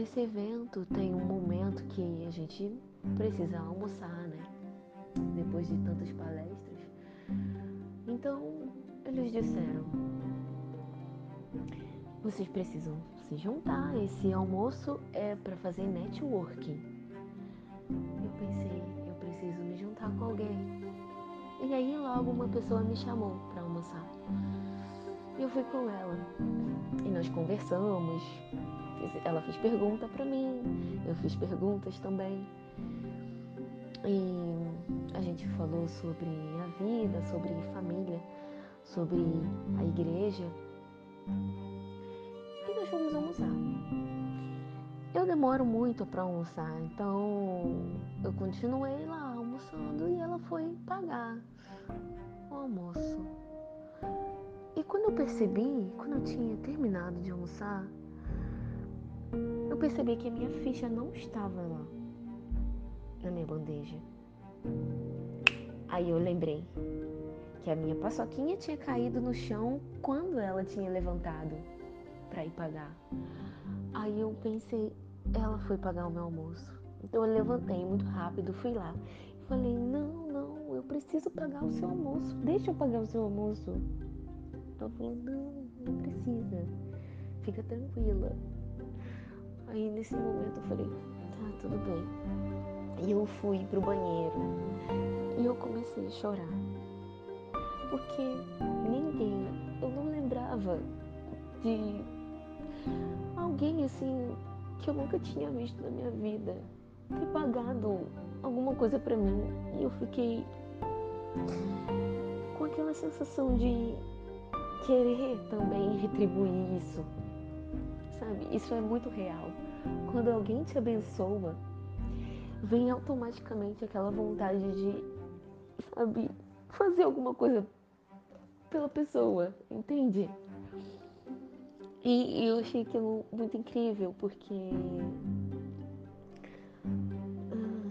nesse evento tem um momento que a gente precisa almoçar, né? Depois de tantas palestras. Então, eles disseram: vocês precisam se juntar. Esse almoço é para fazer networking. Eu pensei, eu preciso me juntar com alguém. E aí logo uma pessoa me chamou para almoçar. E eu fui com ela. E nós conversamos. Ela fez pergunta para mim, eu fiz perguntas também. E a gente falou sobre a vida, sobre família, sobre a igreja. E nós fomos almoçar. Eu demoro muito para almoçar, então eu continuei lá almoçando e ela foi pagar o almoço. E quando eu percebi, quando eu tinha terminado de almoçar, percebi que a minha ficha não estava lá na minha bandeja. Aí eu lembrei que a minha paçoquinha tinha caído no chão quando ela tinha levantado para ir pagar. Aí eu pensei, ela foi pagar o meu almoço. Então eu levantei muito rápido, fui lá. Falei, não, não, eu preciso pagar o seu almoço. Deixa eu pagar o seu almoço. Ela falou, não, não precisa. Fica tranquila. Aí nesse momento eu falei, tá, tudo bem. E eu fui pro banheiro. E eu comecei a chorar. Porque ninguém, eu não lembrava de alguém assim que eu nunca tinha visto na minha vida ter pagado alguma coisa para mim. E eu fiquei com aquela sensação de querer também retribuir isso. Sabe? Isso é muito real. Quando alguém te abençoa, vem automaticamente aquela vontade de, sabe, fazer alguma coisa pela pessoa, entende? E, eu achei aquilo muito incrível, porque ah,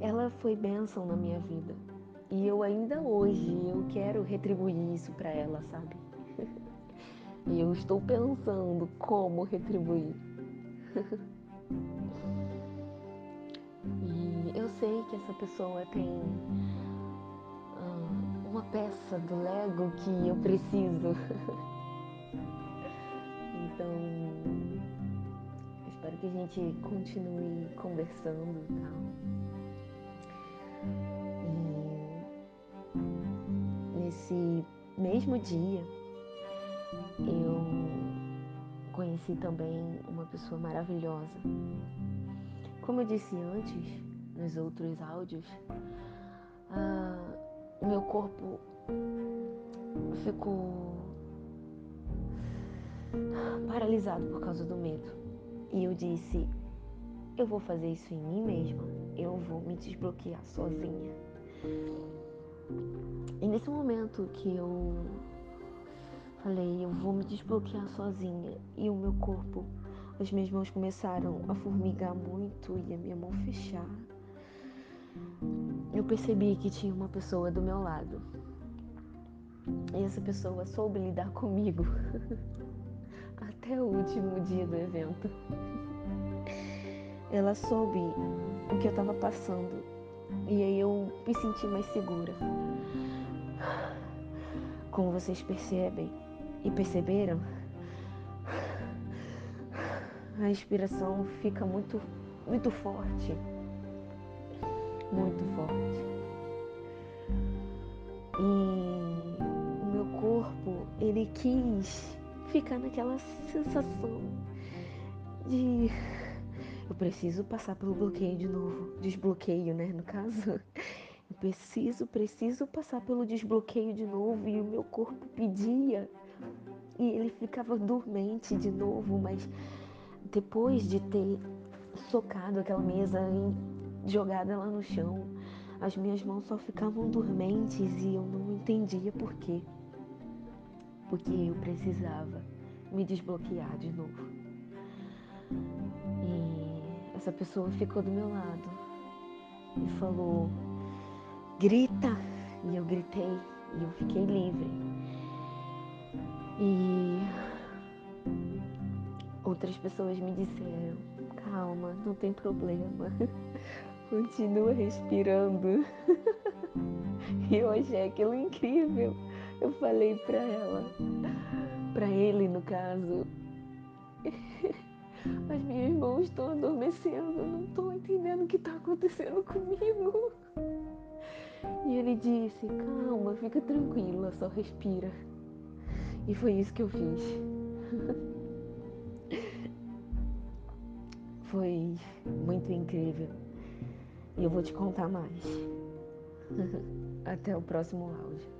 ela foi bênção na minha vida. E eu ainda hoje eu quero retribuir isso para ela, sabe? E eu estou pensando como retribuir. e eu sei que essa pessoa tem uh, uma peça do Lego que eu preciso. então, espero que a gente continue conversando e tal. nesse mesmo dia, eu conheci também uma pessoa maravilhosa. Como eu disse antes, nos outros áudios, ah, meu corpo ficou paralisado por causa do medo. E eu disse: eu vou fazer isso em mim mesma, eu vou me desbloquear sozinha. E nesse momento que eu falei, eu vou me desbloquear sozinha, e o meu corpo, as minhas mãos começaram a formigar muito e a minha mão fechar, eu percebi que tinha uma pessoa do meu lado. E essa pessoa soube lidar comigo até o último dia do evento. Ela soube o que eu estava passando e aí eu me senti mais segura. Como vocês percebem e perceberam, a inspiração fica muito, muito forte. Muito forte. E o meu corpo, ele quis ficar naquela sensação de eu preciso passar pelo bloqueio de novo, desbloqueio, né, no caso. Eu preciso, preciso passar pelo desbloqueio de novo e o meu corpo pedia e ele ficava dormente de novo, mas depois de ter socado aquela mesa e jogado ela no chão, as minhas mãos só ficavam dormentes e eu não entendia por quê. Porque eu precisava me desbloquear de novo. E essa pessoa ficou do meu lado e falou: grita. E eu gritei e eu fiquei livre. E outras pessoas me disseram: calma, não tem problema, continua respirando. e eu achei aquilo incrível. Eu falei para ela, para ele no caso, as minhas mãos estão adormecendo, não estou entendendo o que está acontecendo comigo. E ele disse: calma, fica tranquila, só respira. E foi isso que eu fiz. Foi muito incrível. E eu vou te contar mais. Até o próximo áudio.